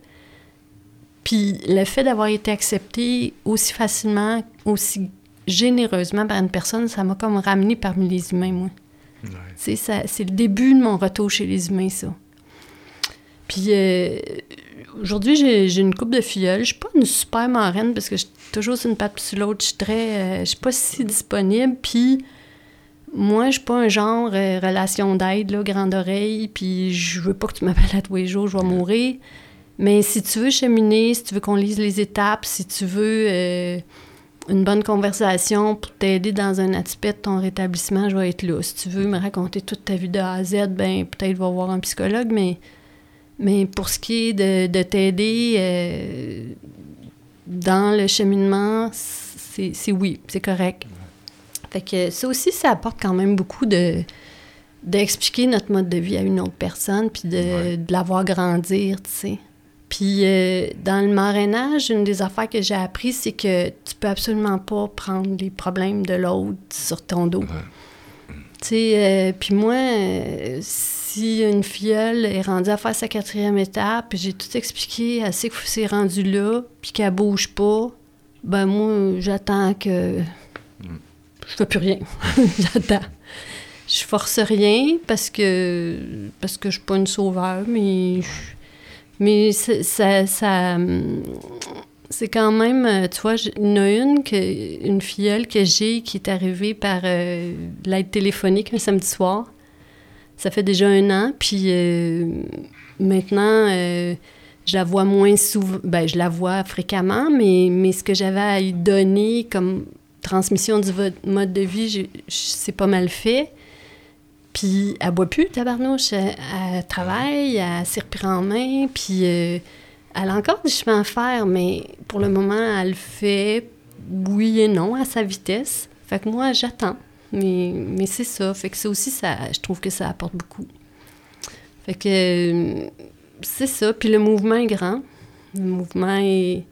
Puis le fait d'avoir été accepté aussi facilement, aussi généreusement par une personne, ça m'a comme ramené parmi les humains, moi. Ouais. C'est le début de mon retour chez les humains, ça. Puis euh, aujourd'hui, j'ai une coupe de filleuls. Je suis pas une super marraine parce que je suis toujours sur une patte sur l'autre. Je suis très... euh, je suis pas si disponible. Puis moi, je suis pas un genre euh, relation d'aide, là, grande oreille. Puis je veux pas que tu m'appelles à tous les jours, je vais mourir. Mais si tu veux cheminer, si tu veux qu'on lise les étapes, si tu veux euh, une bonne conversation pour t'aider dans un aspect de ton rétablissement, je vais être là. Si tu veux me raconter toute ta vie de A à Z, ben peut-être va voir un psychologue, mais, mais pour ce qui est de, de t'aider euh, dans le cheminement, c'est oui, c'est correct. Fait que ça aussi, ça apporte quand même beaucoup de d'expliquer notre mode de vie à une autre personne, puis de, Ouais. de la voir grandir, tu sais. Puis euh, dans le marrainage, une des affaires que j'ai appris, c'est que tu peux absolument pas prendre les problèmes de l'autre sur ton dos. Ouais. Tu sais, euh, puis moi, euh, si une filleule est rendue à faire sa quatrième étape, puis j'ai tout expliqué, elle sait que c'est rendu là, puis qu'elle bouge pas, ben moi, j'attends que... Je fais plus rien. j'attends. Je force rien parce que parce que suis pas une sauveur, mais mais ça, ça c'est quand même, tu vois, il y en a une, une filleule que j'ai qui est arrivée par euh, l'aide téléphonique un samedi soir. Ça fait déjà un an, puis euh, maintenant, euh, je la vois moins souvent. Ben, je la vois fréquemment, mais, mais ce que j'avais à lui donner comme transmission du mode de vie, c'est pas mal fait. Puis elle boit plus, tabarnouche. Elle, elle travaille, elle s'y en main, puis euh, elle a encore du chemin à faire, mais pour le moment, elle fait oui et non à sa vitesse. Fait que moi, j'attends. Mais, mais c'est ça. Fait que ça aussi, ça, je trouve que ça apporte beaucoup. Fait que c'est ça. Puis le mouvement est grand. Le mouvement est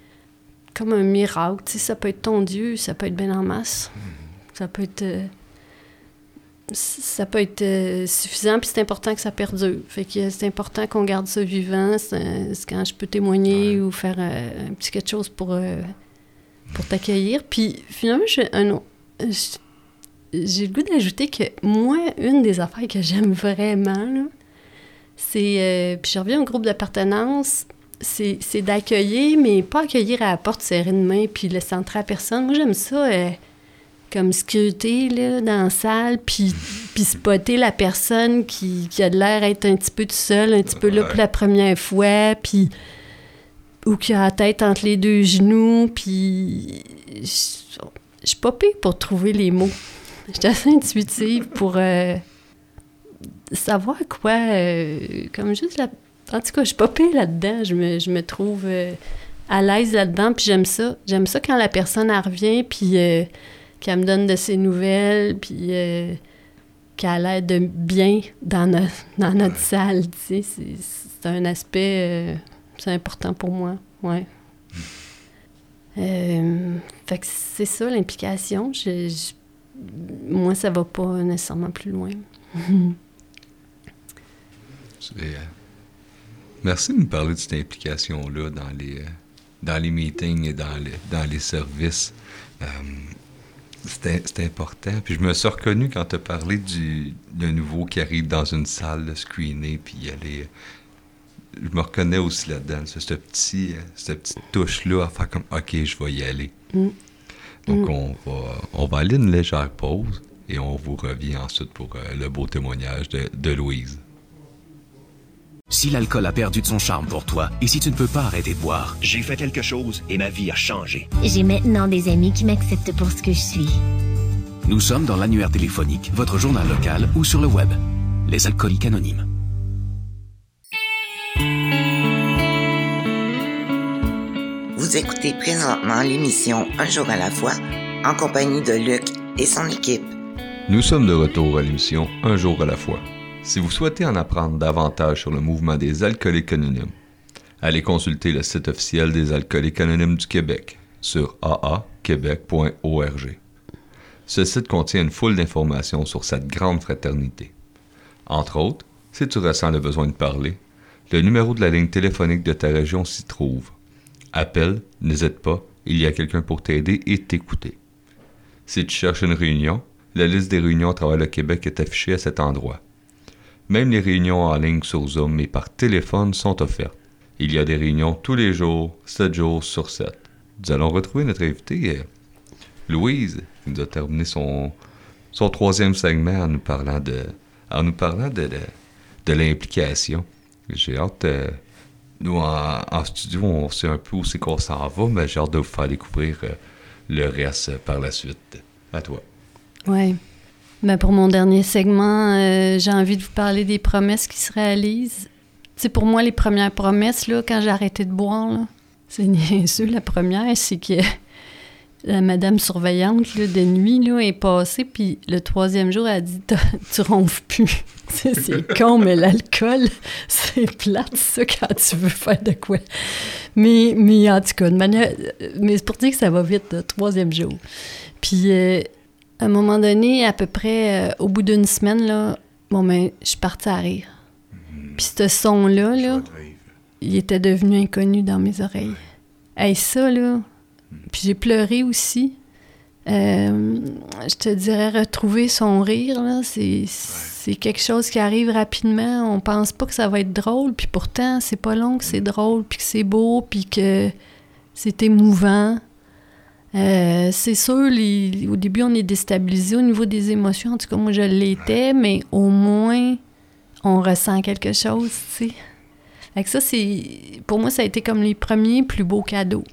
comme un miracle. Tu sais, ça peut être tendu, ça peut être bien en masse. Ça peut être. Euh, ça peut être euh, suffisant, puis c'est important que ça perdure. Fait que c'est important qu'on garde ça vivant. C'est quand je peux témoigner ou faire euh, un petit quelque chose pour, pour t'accueillir. Puis finalement, j'ai j'ai le goût d'ajouter que moi, une des affaires que j'aime vraiment, c'est. puis je reviens au groupe d'appartenance c'est d'accueillir, mais pas accueillir à la porte, serrer une main, puis laisser entrer à personne. Moi, j'aime ça euh, comme scruter là, dans la salle, puis, puis spotter la personne qui, qui a de l'air être un petit peu tout seul, un petit peu là pour la première fois, puis ou qui a la tête entre les deux genoux, puis je suis pas pire pour trouver les mots. Je suis assez intuitive pour euh, savoir quoi, euh, comme juste la en tout cas, je suis pas pire là-dedans. Je me, je me trouve euh, à l'aise là-dedans, puis j'aime ça. J'aime ça quand la personne revient, puis qu'elle me donne de ses nouvelles, puis qu'elle a l'air de bien dans, dans notre salle. Tu sais, c'est un aspect... c'est important pour moi, ouais. fait que c'est ça, l'implication. Moi, ça va pas nécessairement plus loin. Merci de nous parler de cette implication-là dans les, euh, dans les meetings et dans les, dans les services. Euh, C'était important. Puis je me suis reconnu quand tu as parlé du, d'un nouveau qui arrive dans une salle de screener, puis y aller. Je me reconnais aussi là-dedans. Cette, petit, euh, cette petite touche-là à faire comme OK, je vais y aller. Mm. Donc, mm. On, va, on va aller une légère pause et on vous revient ensuite pour le beau témoignage de, de Louise. Si l'alcool a perdu de son charme pour toi et si tu ne peux pas arrêter de boire, j'ai fait quelque chose et ma vie a changé. J'ai maintenant des amis qui m'acceptent pour ce que je suis. Nous sommes dans l'annuaire téléphonique, votre journal local ou sur le web. Les alcooliques anonymes. Vous écoutez présentement l'émission Un jour à la fois en compagnie de Luc et son équipe. Nous sommes de retour à l'émission Un jour à la fois. Si vous souhaitez en apprendre davantage sur le mouvement des alcooliques anonymes, allez consulter le site officiel des alcooliques anonymes du Québec sur aaquebec.org. Ce site contient une foule d'informations sur cette grande fraternité. Entre autres, si tu ressens le besoin de parler, le numéro de la ligne téléphonique de ta région s'y trouve. Appelle, n'hésite pas, il y a quelqu'un pour t'aider et t'écouter. Si tu cherches une réunion, la liste des réunions à travers le Québec est affichée à cet endroit. Même les réunions en ligne sur Zoom et par téléphone sont offertes. Il y a des réunions tous les jours, 7 jours sur 7. Nous allons retrouver notre invitée, euh, Louise, qui nous a terminé son, son troisième segment en nous parlant de, de, de, l'implication. J'ai hâte, euh, nous en, studio, on sait un peu où c'est qu'on s'en va, mais j'ai hâte de vous faire découvrir euh, le reste par la suite. À toi. Ouais. Ben pour mon dernier segment, euh, j'ai envie de vous parler des promesses qui se réalisent. C'est pour moi, les premières promesses, là, quand j'ai arrêté de boire, c'est niaiseux. La première, c'est que la madame surveillante de nuit là, est passée, puis le troisième jour, elle a dit Tu ronfles plus. c'est con, mais l'alcool, c'est plate, ça, quand tu veux faire de quoi. Mais, mais en tout cas, de manière. Mais c'est pour dire que ça va vite, le troisième jour. Puis. Euh, à un moment donné, à peu près euh, au bout d'une semaine, là, bon, ben, je suis partie à rire. Mhm. Puis ce son-là, là, il était devenu inconnu dans mes oreilles. Ça, là. Puis j'ai pleuré aussi. Euh, je te dirais, retrouver son rire, c'est, quelque chose qui arrive rapidement. On pense pas que ça va être drôle, puis pourtant, c'est pas long que c'est mhm. drôle, puis que c'est beau, puis que c'est émouvant. Euh, c'est sûr, au début, on est déstabilisé au niveau des émotions. En tout cas, moi, je l'étais, mais au moins, on ressent quelque chose, tu sais. ça, c'est... Pour moi, ça a été comme les premiers plus beaux cadeaux.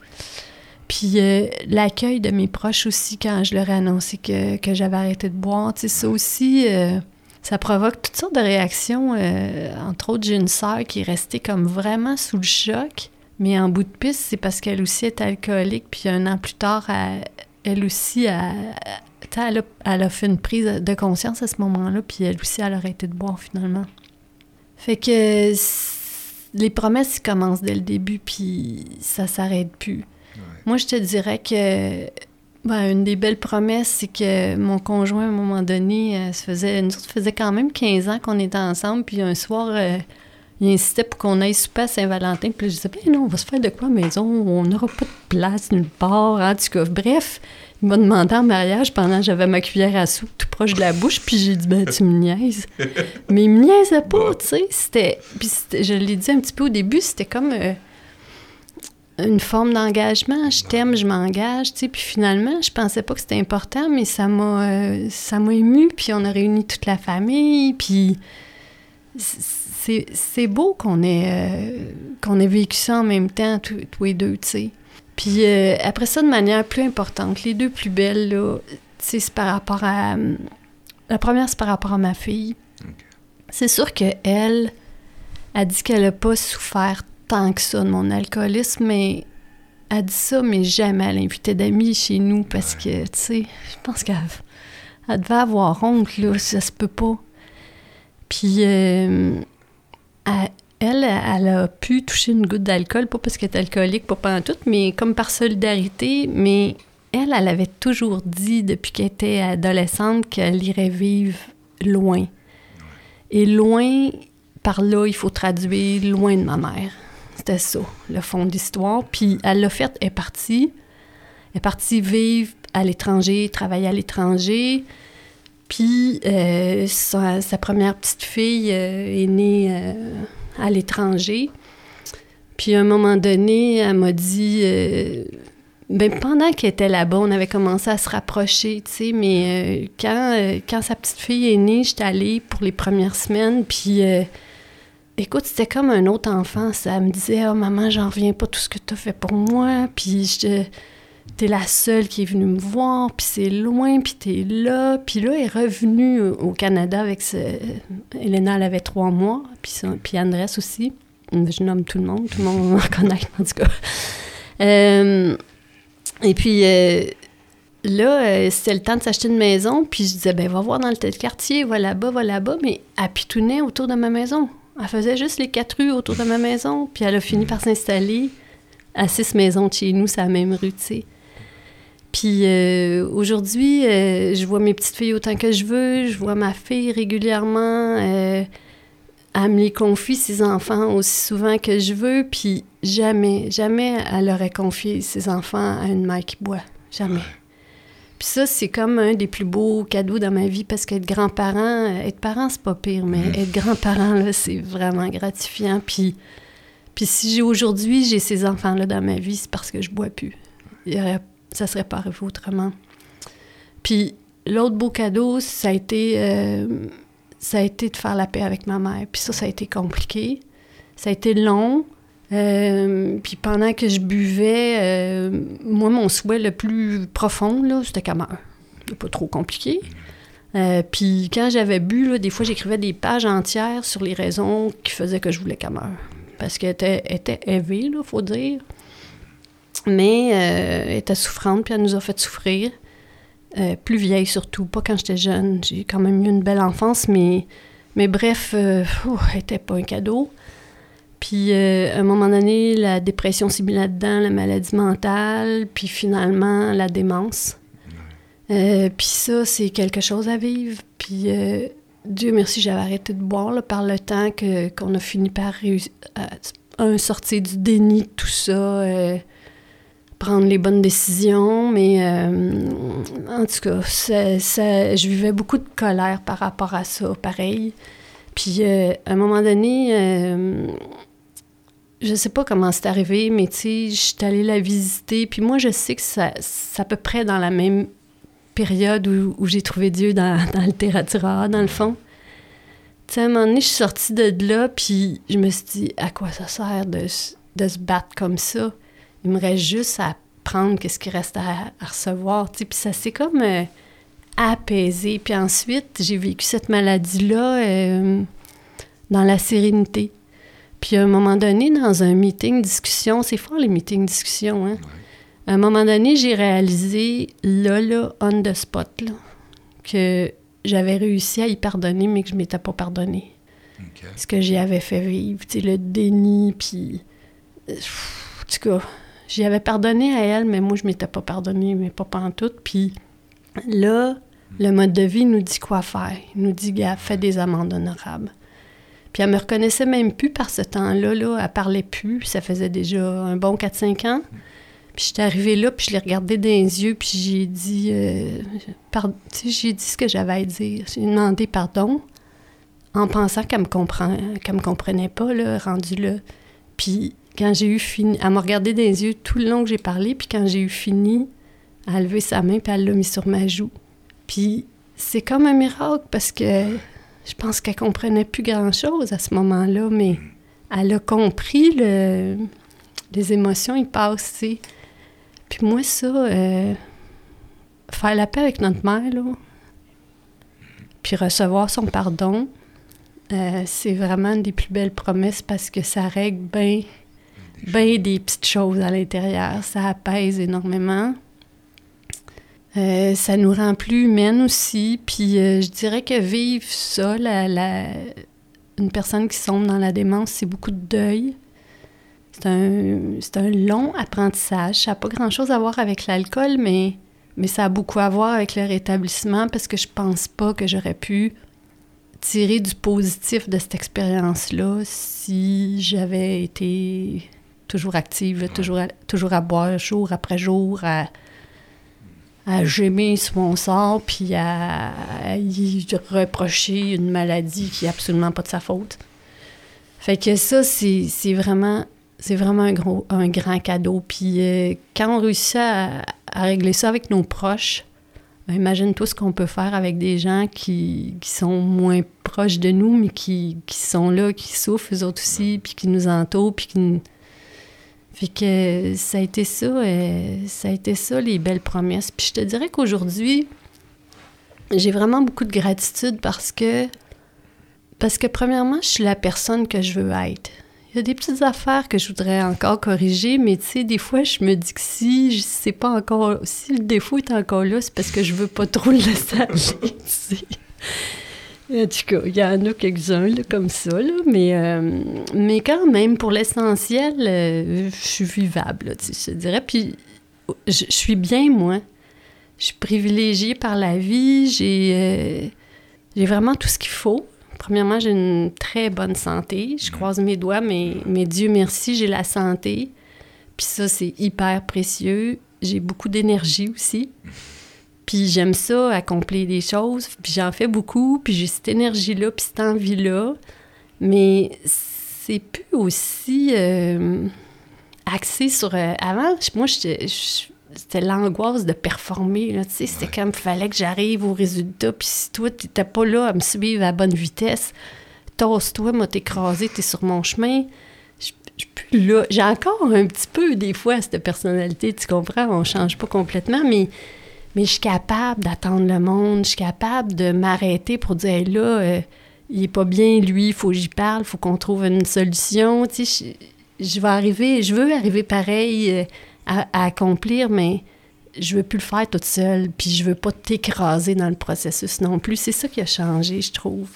Puis euh, l'accueil de mes proches aussi, quand je leur ai annoncé que, que j'avais arrêté de boire, tu sais, ça aussi, euh, ça provoque toutes sortes de réactions. Euh, entre autres, j'ai une sœur qui est restée comme vraiment sous le choc. Mais en bout de piste, c'est parce qu'elle aussi est alcoolique. Puis un an plus tard, elle, aussi, a, elle a fait une prise de conscience à ce moment-là. Puis elle aussi, elle a arrêté de boire finalement. Fait que les promesses commencent dès le début, puis ça s'arrête plus. Moi, je te dirais que ben, une des belles promesses, c'est que mon conjoint, à un moment donné, euh, se faisait, nous autres, ça faisait quand même 15 ans qu'on était ensemble, puis un soir, euh, il insistait pour qu'on aille souper à Saint-Valentin, puis je disais, ben non, on va se faire de quoi à maison, on n'aura pas de place nulle part, en tout cas, bref, il m'a demandé en mariage pendant que j'avais ma cuillère à soupe tout proche de la bouche, puis j'ai dit, ben tu me niaises. Mais il me niaisait pas, tu sais, c'était, puis je l'ai dit un petit peu au début, c'était comme... euh, une forme d'engagement. Je t'aime, je m'engage, tu sais. Puis finalement, je pensais pas que c'était important, mais ça m'a, euh, ça m'a ému. Puis on a réuni toute la famille. Puis c'est, c'est beau qu'on ait, euh, qu'on ait vécu ça en même temps, tous, les deux, tu sais. Puis euh, après ça, de manière plus importante, les deux plus belles, là, tu sais, c'est par rapport à... La première, c'est par rapport à ma fille. C'est sûr qu'elle a dit qu'elle n'a pas souffert tant que ça de mon alcoolisme, mais elle dit ça, mais jamais elle invitait d'amis chez nous parce que, tu sais, je pense qu'elle elle devait avoir honte, là, ça se peut pas. Puis, euh, elle, elle, elle a pu toucher une goutte d'alcool, pas parce qu'elle est alcoolique, pas pendant tout, mais comme par solidarité, mais elle, elle avait toujours dit depuis qu'elle était adolescente qu'elle irait vivre loin. Et loin, par là, il faut traduire loin de ma mère. C'était ça, le fond de l'histoire. Puis elle l'a fait, elle est partie. Elle est partie vivre à l'étranger, travailler à l'étranger. Puis euh, sa, première petite fille euh, est née euh, à l'étranger. Puis à un moment donné, elle m'a dit... ben, pendant qu'elle était là-bas, on avait commencé à se rapprocher, tu sais, mais quand, quand sa petite fille est née, j'étais allée pour les premières semaines, puis écoute, c'était comme un autre enfant, ça me disait « Oh maman, j'en reviens pas tout ce que tu as fait pour moi, puis je... T'es la seule qui est venue me voir, puis c'est loin, puis t'es là. Puis là, elle est revenue au Canada avec ce... Elena, elle avait trois mois, puis, ça- puis Andrés aussi. Je nomme tout le monde, tout le monde en connaît, en tout cas. Euh, et puis euh, là, euh, c'était le temps de s'acheter une maison, puis je disais, ben va voir dans le tel quartier, va là-bas, va là-bas, mais elle pitounait autour de ma maison. Elle faisait juste les quatre rues autour de ma maison, puis elle a fini par s'installer à six maisons de chez nous, c'est la même rue, tu sais. Puis euh, aujourd'hui, euh, je vois mes petites filles autant que je veux, je vois ma fille régulièrement. euh, elle me les confie, ses enfants, aussi souvent que je veux, puis jamais, jamais elle aurait confié ses enfants à une mère qui boit. Jamais. Puis ça, c'est comme un des plus beaux cadeaux dans ma vie, parce qu'être grand-parent, euh, être parent, c'est pas pire, mais être grand-parent, là, c'est vraiment gratifiant. Puis, puis si j'ai aujourd'hui, j'ai ces enfants-là dans ma vie, c'est parce que je bois plus. Il y aurait- ça serait pas arrivé autrement. Puis l'autre beau cadeau, ça a été... euh, ça a été de faire la paix avec ma mère. Puis ça, ça a été compliqué. Ça a été long. Euh, puis pendant que je buvais, euh, moi, mon souhait le plus profond, là, c'était qu'elle meure. C'est pas trop compliqué. Euh, puis quand j'avais bu, là, des fois, j'écrivais des pages entières sur les raisons qui faisaient que je voulais qu'elle meure. Parce qu'elle était, était là, faut dire. Mais elle était souffrante, puis elle nous a fait souffrir. Plus vieille surtout, pas quand j'étais jeune. J'ai quand même eu une belle enfance, mais, mais bref, elle était pas un cadeau. Puis euh, à un moment donné, la dépression s'est mise là-dedans, la maladie mentale, puis finalement la démence. Euh, puis ça, c'est quelque chose à vivre. Puis euh, Dieu merci, j'avais arrêté de boire là, par le temps que, qu'on a fini par réussir à, un, sortir du déni de tout ça. euh, prendre les bonnes décisions, mais euh, en tout cas, ça- ça- je vivais beaucoup de colère par rapport à ça, pareil. Puis euh, à un moment donné, euh, je sais pas comment c'est arrivé, mais tu sais, je suis allée la visiter, puis moi, je sais que ça- c'est à peu près dans la même période où, j'ai trouvé Dieu dans, dans littérature, dans le fond. Tu sais, à un moment donné, je suis sortie de là, puis je me suis dit, à quoi ça sert de, de se battre comme ça? Il me reste juste à prendre qu'est-ce qui reste à, à recevoir. tu sais. Puis ça s'est comme euh, apaisé. Puis ensuite, j'ai vécu cette maladie-là euh, dans la sérénité. Puis à un moment donné, dans un meeting discussion, c'est fort les meetings discussion, hein? À un moment donné, j'ai réalisé, là, là, on the spot, là, que j'avais réussi à y pardonner, mais que je m'étais pas pardonné. Ce que j'y avais fait vivre, tu sais, le déni, puis... En tout cas, j'y avais pardonné à elle, mais moi, je m'étais pas pardonné, mais pas pantoute. Puis là, le mode de vie nous dit quoi faire. Il nous dit, gars, fais des amendes honorables. Puis elle me reconnaissait même plus par ce temps-là, là. Elle parlait plus. Ça faisait déjà un bon 4-5 ans. Puis j'étais arrivée là, puis je l'ai regardée dans les yeux, puis j'ai dit, euh, j'ai dit ce que j'avais à dire. J'ai demandé pardon en pensant qu'elle me comprend, qu'elle me comprenait pas, là, rendue là. Puis quand j'ai eu fini, elle m'a regardé dans les yeux tout le long que j'ai parlé, puis quand j'ai eu fini, elle a levé sa main, puis elle l'a mis sur ma joue. Puis c'est comme un miracle, parce que je pense qu'elle comprenait plus grand-chose à ce moment-là, mais elle a compris le, les émotions, ils passent, tu sais. Puis moi, ça, euh, faire la paix avec notre mère, là, puis recevoir son pardon, euh, c'est vraiment une des plus belles promesses parce que ça règle bien ben des petites choses à l'intérieur. Ça apaise énormément. Euh, ça nous rend plus humaines aussi. Puis euh, je dirais que vivre ça, la, une personne qui sombre dans la démence, c'est beaucoup de deuil. C'est un, un long apprentissage. Ça n'a pas grand-chose à voir avec l'alcool, mais, mais ça a beaucoup à voir avec le rétablissement parce que je pense pas que j'aurais pu tirer du positif de cette expérience-là si j'avais été toujours active, toujours, à, toujours à boire jour après jour, à gémir sur mon sort, puis à, y reprocher une maladie qui est absolument pas de sa faute. Fait que ça, c'est vraiment, un, gros, un grand cadeau. Puis euh, quand on réussit à, régler ça avec nos proches, ben, imagine-toi ce qu'on peut faire avec des gens qui, sont moins proches de nous, mais qui, qui sont là, qui souffrent eux autres aussi, puis qui nous entourent, puis qui nous... Fait que ça a été ça, euh, ça a été ça, les belles promesses. Puis je te dirais qu'aujourd'hui, j'ai vraiment beaucoup de gratitude parce que, parce que premièrement, je suis la personne que je veux être. Il y a des petites affaires que je voudrais encore corriger, mais tu sais, des fois, je me dis que si je sais pas encore, si le défaut est encore là, c'est parce que je veux pas trop le laisser. En tout cas, il y en a quelques-uns comme ça, là, mais, euh, mais quand même, pour l'essentiel, euh, je suis vivable, là, je te dirais. Puis, je, je suis bien, moi. Je suis privilégiée par la vie. J'ai euh, j'ai vraiment tout ce qu'il faut. Premièrement, j'ai une très bonne santé. Je croise mes doigts, mais, mais Dieu merci, j'ai la santé. Puis ça, c'est hyper précieux. J'ai beaucoup d'énergie aussi. Puis j'aime ça, accomplir des choses. Puis j'en fais beaucoup. Puis j'ai cette énergie-là, puis cette envie-là. Mais c'est plus aussi euh, axé sur... euh, avant, moi, c'était l'angoisse de performer. Là, tu sais, c'était comme, fallait que j'arrive au résultat. Puis si toi, tu n'étais pas là à me suivre à bonne vitesse, tasse-toi, moi, t'écraser, t'es sur mon chemin. Je plus là. J'ai encore un petit peu, des fois, cette personnalité, tu comprends? On change pas complètement, mais, mais je suis capable d'attendre le monde. Je suis capable de m'arrêter pour dire, là, euh, il est pas bien, lui, il faut que j'y parle, il faut qu'on trouve une solution. Tu je, vais arriver, je veux arriver pareil euh, à, à accomplir, mais je veux plus le faire toute seule, puis je veux pas t'écraser dans le processus non plus. C'est ça qui a changé, je trouve.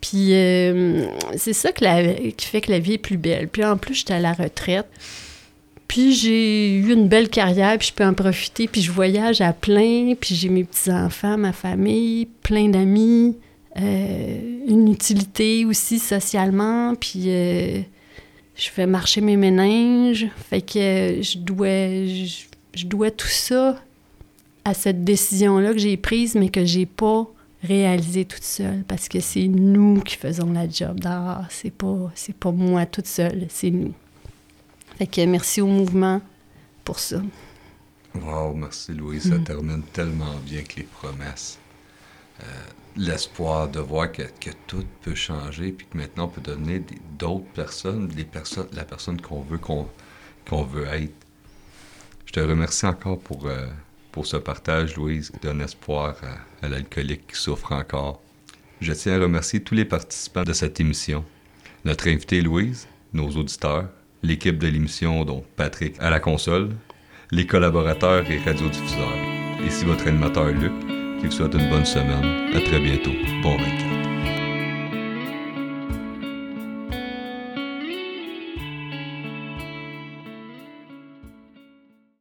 Puis euh, c'est ça que la- qui fait que la vie est plus belle. Puis en plus, j'étais à la retraite. Puis j'ai eu une belle carrière, puis je peux en profiter, puis je voyage à plein, puis j'ai mes petits-enfants, ma famille, plein d'amis, euh, une utilité aussi socialement, puis euh, je fais marcher mes méninges. Fait que euh, je dois, je, dois tout ça à cette décision-là que j'ai prise, mais que j'ai pas réalisée toute seule, parce que c'est nous qui faisons la job d'art. C'est pas, c'est pas moi toute seule, c'est nous. Fait que merci au mouvement pour ça. Wow, merci Louise, ça termine tellement bien que les promesses. Euh, L'espoir de voir que, que tout peut changer, puis que maintenant on peut donner d'autres personnes, les personnes, la personne qu'on veut qu'on veut être. Je te remercie encore pour, euh, pour ce partage, Louise, qui donne espoir à, à l'alcoolique qui souffre encore. Je tiens à remercier tous les participants de cette émission. Notre invitée Louise, nos auditeurs, l'équipe de l'émission, dont Patrick à la console, les collaborateurs et radiodiffuseurs. Ici votre animateur Luc, qui vous souhaite une bonne semaine. À très bientôt. Bon 24.